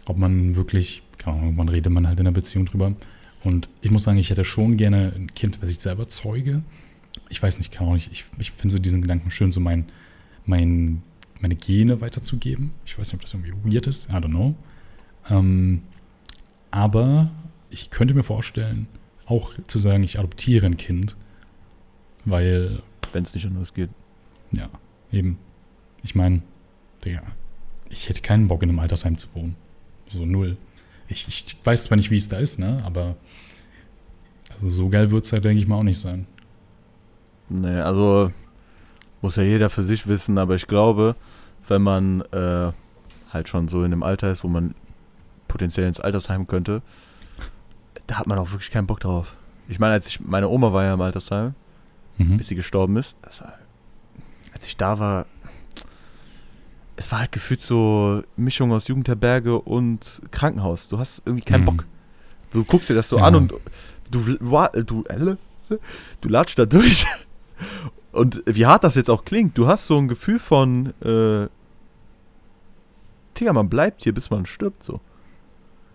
ob man wirklich, keine Ahnung, man redet man halt in der Beziehung drüber. Und ich muss sagen, ich hätte schon gerne ein Kind, was ich selber zeuge. Ich weiß nicht, kann auch nicht, ich, ich finde so diesen Gedanken schön, so mein, mein, meine Gene weiterzugeben. Ich weiß nicht, ob das irgendwie weird ist, I don't know. Ähm, aber ich könnte mir vorstellen, auch zu sagen, ich adoptiere ein Kind, weil. Wenn es nicht anders geht. Ja, eben. Ich meine, Digga, ich hätte keinen Bock, in einem Altersheim zu wohnen. So null. Ich, ich weiß zwar nicht, wie es da ist, ne? Aber also so geil wird es halt, denke ich mal, auch nicht sein. Nee, also muss ja jeder für sich wissen, aber ich glaube, wenn man äh, halt schon so in einem Alter ist, wo man potenziell ins Altersheim könnte, da hat man auch wirklich keinen Bock drauf. Ich meine, als ich, meine Oma war ja im Altersheim, mhm. bis sie gestorben ist. War, als ich da war, es war halt gefühlt so Mischung aus Jugendherberge und Krankenhaus. Du hast irgendwie keinen mhm. Bock. Du guckst dir das so ja. an und du, du, du, du latscht da durch. Und wie hart das jetzt auch klingt, du hast so ein Gefühl von, äh, Digga, man bleibt hier, bis man stirbt, so.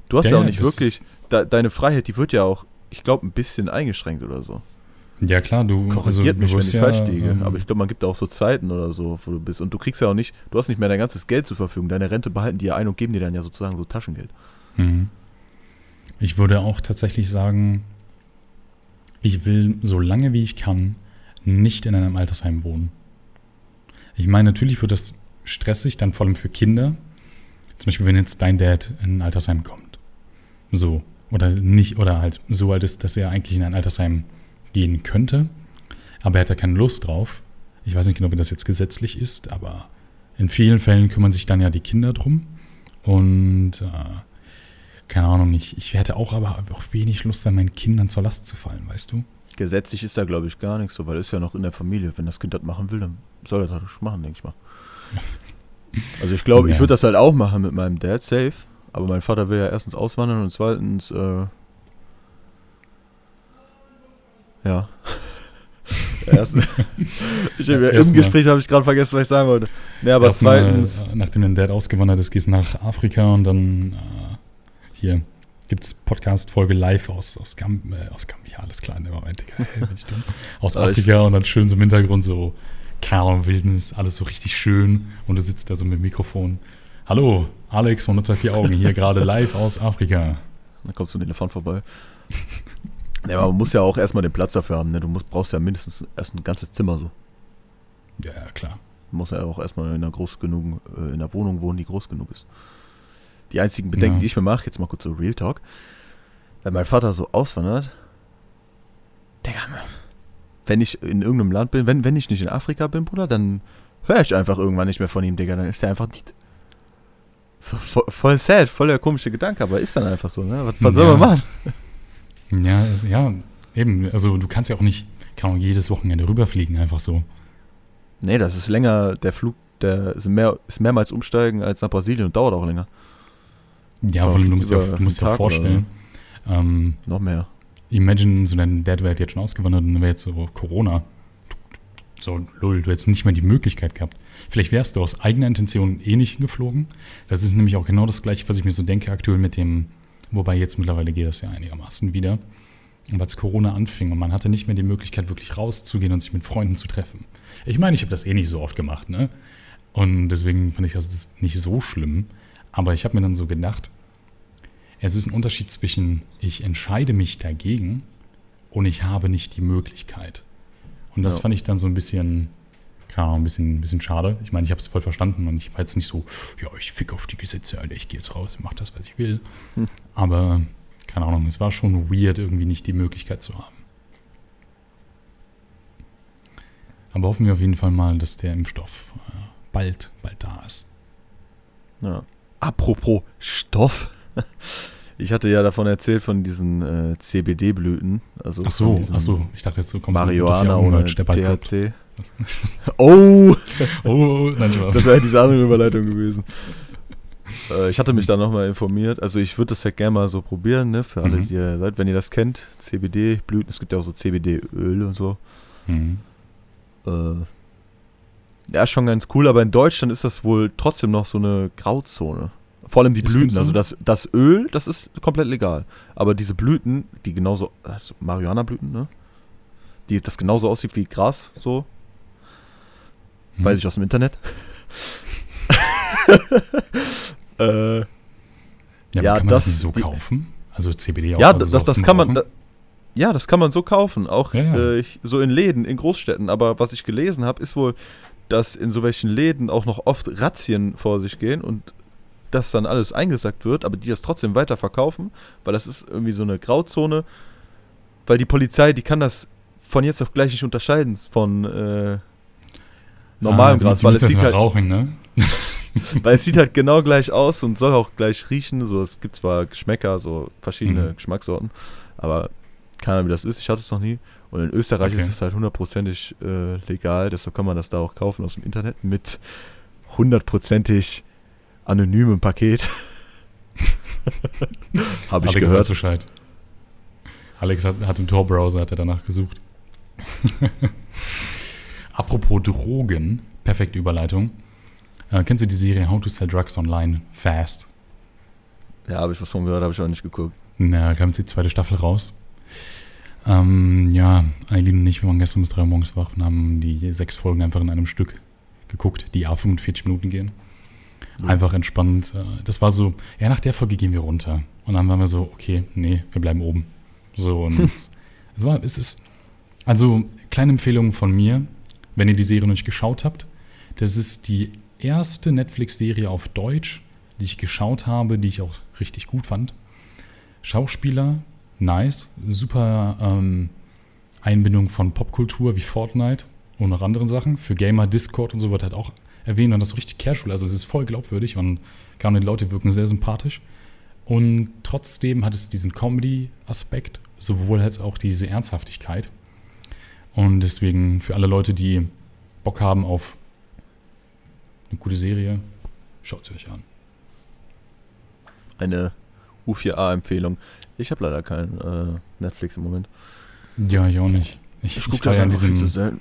Du hast ja, ja auch nicht wirklich, de, deine Freiheit, die wird ja auch, ich glaube, ein bisschen eingeschränkt oder so. Ja, klar, du. Korrigiert also, mich, wenn ich ja, falsch liege. Ähm, aber ich glaube, man gibt auch so Zeiten oder so, wo du bist. Und du kriegst ja auch nicht, du hast nicht mehr dein ganzes Geld zur Verfügung. Deine Rente behalten die ja ein und geben dir dann ja sozusagen so Taschengeld. Mhm. Ich würde auch tatsächlich sagen, ich will so lange wie ich kann nicht in einem Altersheim wohnen. Ich meine, natürlich wird das stressig, dann vor allem für Kinder. Zum Beispiel, wenn jetzt dein Dad in ein Altersheim kommt. So. Oder nicht, oder halt so alt ist, dass er eigentlich in ein Altersheim gehen könnte, aber er hat da keine Lust drauf. Ich weiß nicht genau, wie das jetzt gesetzlich ist, aber in vielen Fällen kümmern sich dann ja die Kinder drum. Und äh, keine Ahnung, ich, ich hätte auch aber auch wenig Lust, an meinen Kindern zur Last zu fallen, weißt du? Gesetzlich ist da, glaube ich, gar nichts so, weil es ja noch in der Familie. Wenn das Kind das machen will, dann soll er das halt machen, denke ich mal. Also ich glaube, ja. ich würde das halt auch machen mit meinem Dad, safe. Aber mein Vater will ja erstens auswandern und zweitens äh, ja. Ich, ja, Im Gespräch habe ich gerade vergessen, was ich sagen wollte. Nee, aber zweitens. Mal, nachdem dein Dad ausgewandert ist, gehst du nach Afrika und dann äh, hier gibt es Podcast-Folge live aus, aus, Gam, äh, aus Gambia, alles klar, ne, Moment, aus Afrika und dann schön so im Hintergrund so Karl Wildnis, alles so richtig schön und du sitzt da so mit dem Mikrofon. Hallo, Alex von unter vier Augen, hier gerade live aus Afrika. Dann kommst du den Elefant vorbei. Ja, man muss ja auch erstmal den Platz dafür haben. Ne? Du musst, brauchst ja mindestens erst ein ganzes Zimmer so. Ja, ja klar. Du musst ja auch erstmal in einer groß genug, äh, in einer Wohnung wohnen, die groß genug ist. Die einzigen Bedenken, ja. die ich mir mache, jetzt mal kurz so Real Talk, wenn mein Vater so auswandert, Digga, wenn ich in irgendeinem Land bin, wenn, wenn ich nicht in Afrika bin, Bruder, dann höre ich einfach irgendwann nicht mehr von ihm, Digga. Dann ist der einfach nicht. So voll, voll sad, voll der komische Gedanke, aber ist dann einfach so, ne? Was, was ja. soll man machen? Ja, ja, eben. Also du kannst ja auch nicht, kann auch jedes Wochenende rüberfliegen, einfach so. Nee, das ist länger, der Flug, der ist, mehr, ist mehrmals umsteigen als nach Brasilien und dauert auch länger. Ja, weil du musst dir du musst dir vorstellen. Ähm, noch mehr. Imagine, so dein Dad wäre jetzt schon ausgewandert und dann wäre jetzt so Corona. So, lull, du hättest nicht mehr die Möglichkeit gehabt. Vielleicht wärst du aus eigener Intention eh nicht hingeflogen. Das ist nämlich auch genau das Gleiche, was ich mir so denke aktuell mit dem Wobei jetzt mittlerweile geht das ja einigermaßen wieder. Und als Corona anfing und man hatte nicht mehr die Möglichkeit, wirklich rauszugehen und sich mit Freunden zu treffen. Ich meine, ich habe das eh nicht so oft gemacht, ne? Und deswegen fand ich das nicht so schlimm. Aber ich habe mir dann so gedacht, es ist ein Unterschied zwischen, ich entscheide mich dagegen und ich habe nicht die Möglichkeit. Und das ja. fand ich dann so ein bisschen keine Ahnung, ein bisschen, ein bisschen schade. Ich meine, ich habe es voll verstanden und ich war jetzt nicht so, ja, ich fick auf die Gesetze, Alter, ich gehe jetzt raus und mach das, was ich will. Hm. Aber, keine Ahnung, es war schon weird, irgendwie nicht die Möglichkeit zu haben. Aber hoffen wir auf jeden Fall mal, dass der Impfstoff äh, bald, bald da ist. Ja. Apropos Stoff. Ich hatte ja davon erzählt, von diesen äh, CBD-Blüten. Also ach so, ach so, ich dachte jetzt so kommt Marihuana oder THC. oh! oh, nein, Spaß. Das wäre diese andere Überleitung gewesen. Äh, ich hatte mich da nochmal informiert. Also ich würde das ja gerne mal so probieren, ne? Für alle, mhm. die ihr seid, wenn ihr das kennt. CBD-Blüten, es gibt ja auch so CBD-Öl und so. Mhm. Äh, ja, schon ganz cool, aber in Deutschland ist das wohl trotzdem noch so eine Grauzone. Vor allem die ist Blüten, so? also das, das Öl, das ist komplett legal. Aber diese Blüten, die genauso, also Marihuana-Blüten, ne? Die das genauso aussieht wie Gras, so. Hm. Weiß ich aus dem Internet. äh, ja, ja kann man das, das nicht so kaufen? Also CBD auch? Ja, also das, so das kann man. Da, ja, das kann man so kaufen, auch ja, ja. Äh, so in Läden, in Großstädten. Aber was ich gelesen habe, ist wohl, dass in so welchen Läden auch noch oft Razzien vor sich gehen und das dann alles eingesackt wird, aber die das trotzdem weiter verkaufen, weil das ist irgendwie so eine Grauzone, weil die Polizei, die kann das von jetzt auf gleich nicht unterscheiden von äh, normalem ah, Gras, weil es sieht halt rauchen, ne? weil es sieht halt genau gleich aus und soll auch gleich riechen. So, es gibt zwar Geschmäcker, so verschiedene mhm. Geschmackssorten, aber keine Ahnung, wie das ist. Ich hatte es noch nie. Und in Österreich okay. ist es halt hundertprozentig äh, legal, deshalb kann man das da auch kaufen aus dem Internet mit hundertprozentig anonymem Paket. Habe ich Alex gehört. Weiß Bescheid. Alex hat, hat im Tor-Browser hat er danach gesucht. Apropos Drogen, perfekte Überleitung. Äh, kennst du die Serie How to Sell Drugs Online Fast? Ja, habe ich was von gehört, habe ich auch nicht geguckt. Na, kam jetzt die zweite Staffel raus. Ähm, ja, Eileen und ich, wir waren gestern bis drei Uhr morgens wach und haben die sechs Folgen einfach in einem Stück geguckt, die a 45 Minuten gehen. Ja. Einfach entspannt. Äh, das war so, ja, nach der Folge gehen wir runter. Und dann waren wir so, okay, nee, wir bleiben oben. So, und es war, es ist, also, kleine Empfehlung von mir, wenn ihr die Serie noch nicht geschaut habt. Das ist die erste Netflix-Serie auf Deutsch, die ich geschaut habe, die ich auch richtig gut fand. Schauspieler, nice. Super ähm, Einbindung von Popkultur wie Fortnite und noch anderen Sachen. Für Gamer, Discord und so wird halt auch erwähnt und das ist richtig casual. Also es ist voll glaubwürdig und gerade die Leute wirken sehr sympathisch. Und trotzdem hat es diesen Comedy-Aspekt, sowohl als auch diese Ernsthaftigkeit. Und deswegen für alle Leute, die Bock haben auf eine gute Serie, schaut sie euch an. Eine U4A-Empfehlung. Ich habe leider kein äh, Netflix im Moment. Ja, ich auch nicht. Ich, ich gucke das ja an diesem, zu selten.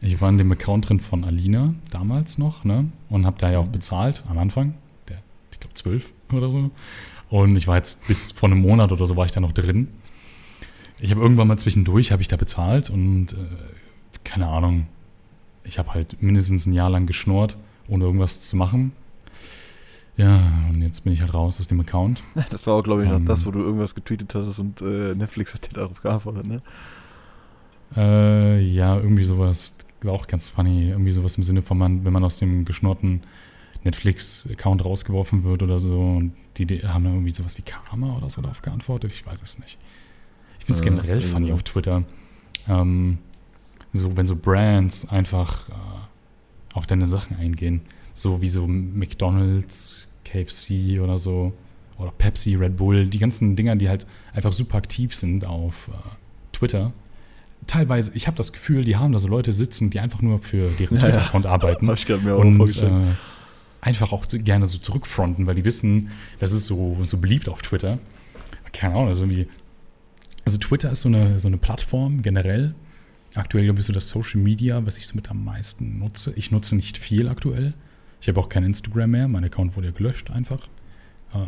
Ich war in dem Account drin von Alina, damals noch, ne? Und habe da ja auch bezahlt am Anfang. Der, ich glaube, zwölf oder so. Und ich war jetzt bis vor einem Monat oder so war ich da noch drin. Ich habe irgendwann mal zwischendurch, habe ich da bezahlt und äh, keine Ahnung, ich habe halt mindestens ein Jahr lang geschnurrt, ohne irgendwas zu machen. Ja, und jetzt bin ich halt raus aus dem Account. Das war auch, glaube ich, um, das, wo du irgendwas getweetet hast und äh, Netflix hat dir darauf geantwortet, ne? Äh, ja, irgendwie sowas. War auch ganz funny. Irgendwie sowas im Sinne von, man, wenn man aus dem geschnorten Netflix-Account rausgeworfen wird oder so und die, die haben dann irgendwie sowas wie Karma oder so darauf geantwortet. Ich weiß es nicht. Ich finde es äh, generell ja. funny auf Twitter. Ähm, so, wenn so Brands einfach äh, auf deine Sachen eingehen. So wie so McDonalds, KFC oder so. Oder Pepsi, Red Bull. Die ganzen Dinger, die halt einfach super aktiv sind auf äh, Twitter. Teilweise, ich habe das Gefühl, die haben da so Leute sitzen, die einfach nur für deren ja, Twitter-Account ja. arbeiten. ich mir auch und äh, einfach auch gerne so zurückfronten, weil die wissen, das ist so, so beliebt auf Twitter. Keine Ahnung, also irgendwie. Also Twitter ist so eine, so eine Plattform generell. Aktuell, glaube ich, so das Social Media, was ich so mit am meisten nutze. Ich nutze nicht viel aktuell. Ich habe auch kein Instagram mehr. Mein Account wurde ja gelöscht einfach. Äh,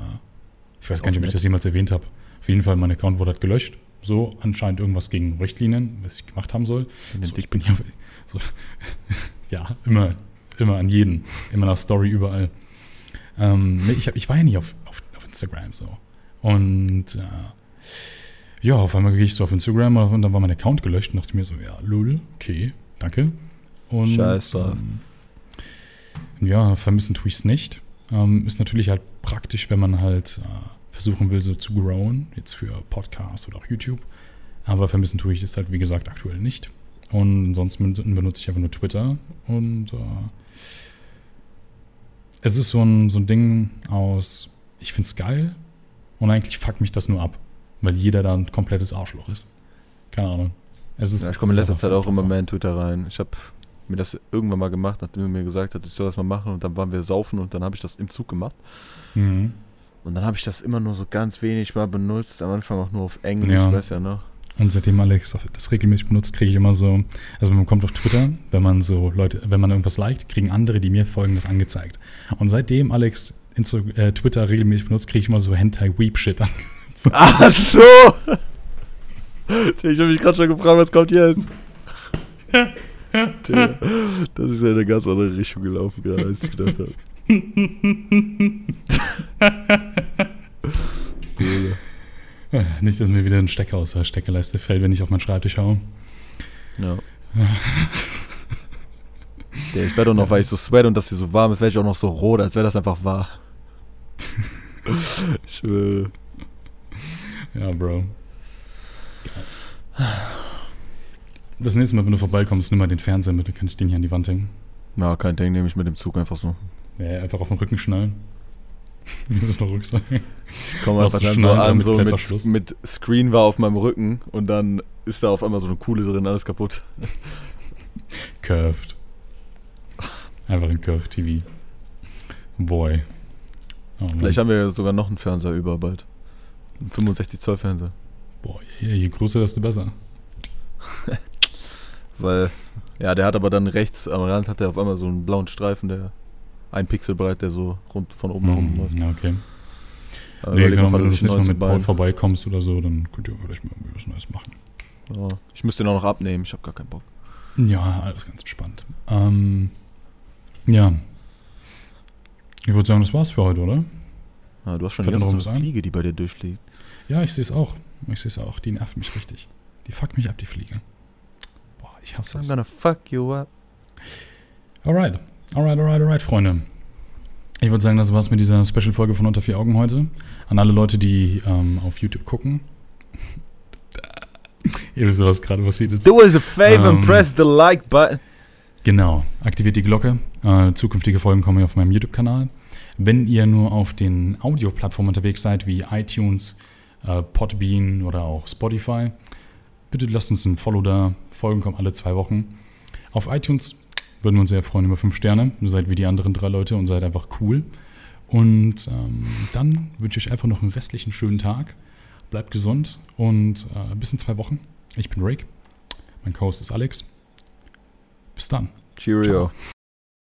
ich weiß gar nicht, ob ich das jemals erwähnt habe. Auf jeden Fall, mein Account wurde halt gelöscht. So, anscheinend irgendwas gegen Richtlinien, was ich gemacht haben soll. So, ich bin ja, so, ja, immer, immer an jeden. Immer nach Story überall. Ähm, nee, ich, hab, ich war ja nie auf, auf, auf Instagram so. Und äh, ja, auf einmal gehe ich so auf Instagram und dann war mein Account gelöscht und dachte mir so, ja, lul, okay, danke. Und, Scheiße. Ähm, ja, vermissen tue ich es nicht. Ähm, ist natürlich halt praktisch, wenn man halt äh, versuchen will, so zu growen, jetzt für Podcasts oder auch YouTube. Aber vermissen tue ich es halt, wie gesagt, aktuell nicht. Und ansonsten benutze ich einfach nur Twitter. Und äh, es ist so ein, so ein Ding aus, ich finde es geil und eigentlich fuckt mich das nur ab, weil jeder da ein komplettes Arschloch ist. Keine Ahnung. ja, ich komme in letzter Zeit auch immer mehr in Twitter rein. Ich habe mir das irgendwann mal gemacht, nachdem er mir gesagt hat, ich soll das mal machen und dann waren wir saufen und dann habe ich das im Zug gemacht. Mhm. Und dann habe ich das immer nur so ganz wenig mal benutzt, am Anfang auch nur auf Englisch, ja. weiß ja noch. Und seitdem Alex das regelmäßig benutzt, kriege ich immer so, also man kommt auf Twitter, wenn man so Leute, wenn man irgendwas liked, kriegen andere, die mir folgen, das angezeigt. Und seitdem Alex Insta äh, Twitter regelmäßig benutzt, kriege ich immer so Hentai-Weep-Shit an. Ach so! ich habe mich gerade schon gefragt, was kommt jetzt? das ist ja eine ganz andere Richtung gelaufen, gerade als ich gedacht habe. Nicht, dass mir wieder ein Stecker aus der Steckerleiste fällt, wenn ich auf meinen Schreibtisch schaue. Ja. ja ich werde auch noch, weil ich so sweat und das hier so warm ist, werde ich auch noch so rot, als wäre das einfach wahr. ich schwöre. Ja, Bro. Das nächste Mal, wenn du vorbeikommst, nimm mal den Fernseher mit, dann kann ich den hier an die Wand hängen. Ja, kein Ding, nehme ich mit dem Zug einfach so. Ja, einfach auf den Rücken schnallen. das ist verrückt sein. Komm einfach dann so an, so mit, mit, Screen war auf meinem Rücken und dann ist da auf einmal so eine Kuhle drin, alles kaputt. Curved. Einfach ein Curved TV. Boy. Oh, Vielleicht haben wir sogar noch einen Fernseher über bald. Ein 65 Zoll Fernseher. Boah, je, je größer, desto besser. Weil, ja, der hat aber dann rechts am Rand hat er auf einmal so einen blauen Streifen, der ein Pixel breit, der so rund von oben nach unten läuft. Ja, okay. Aber nee, genau, wenn du nächstes Mal mit Paul vorbeikommst oder so, dann könnt ihr vielleicht mal was Neues machen. Ja, ich müsste den auch noch abnehmen, ich habe gar keinen Bock. Ja, alles ganz entspannt. Ähm, ja. Ich würde sagen, das war's für heute, oder? Ja, du hast schon die ganze so Fliege, die bei dir durchfliegt. Ja, ich sehe es auch. Ich sehe es auch. Die nervt mich richtig. Die fuckt mich ab, die Fliege. Ich hasse es. I'm gonna fuck you up. Alright. Alright, alright, alright, Freunde. Ich würde sagen, das war's mit dieser Special-Folge von Unter vier Augen heute. An alle Leute, die ähm, auf YouTube gucken. Ihr wisst, was gerade passiert ist. Do us a favor ähm, and press the like button. Genau. Aktiviert die Glocke. Äh, zukünftige Folgen kommen hier auf meinem YouTube-Kanal. Wenn ihr nur auf den Audio-Plattformen unterwegs seid, wie iTunes, äh, Podbean oder auch Spotify, bitte lasst uns ein Follow da. Folgen kommen alle zwei Wochen. Auf iTunes würden wir uns sehr freuen über fünf Sterne. Ihr seid wie die anderen drei Leute und seid einfach cool. Und ähm, dann wünsche ich einfach noch einen restlichen schönen Tag. Bleibt gesund und äh, bis in zwei Wochen. Ich bin Rake. Mein Co-Host ist Alex. Bis dann. Cheerio. Ciao.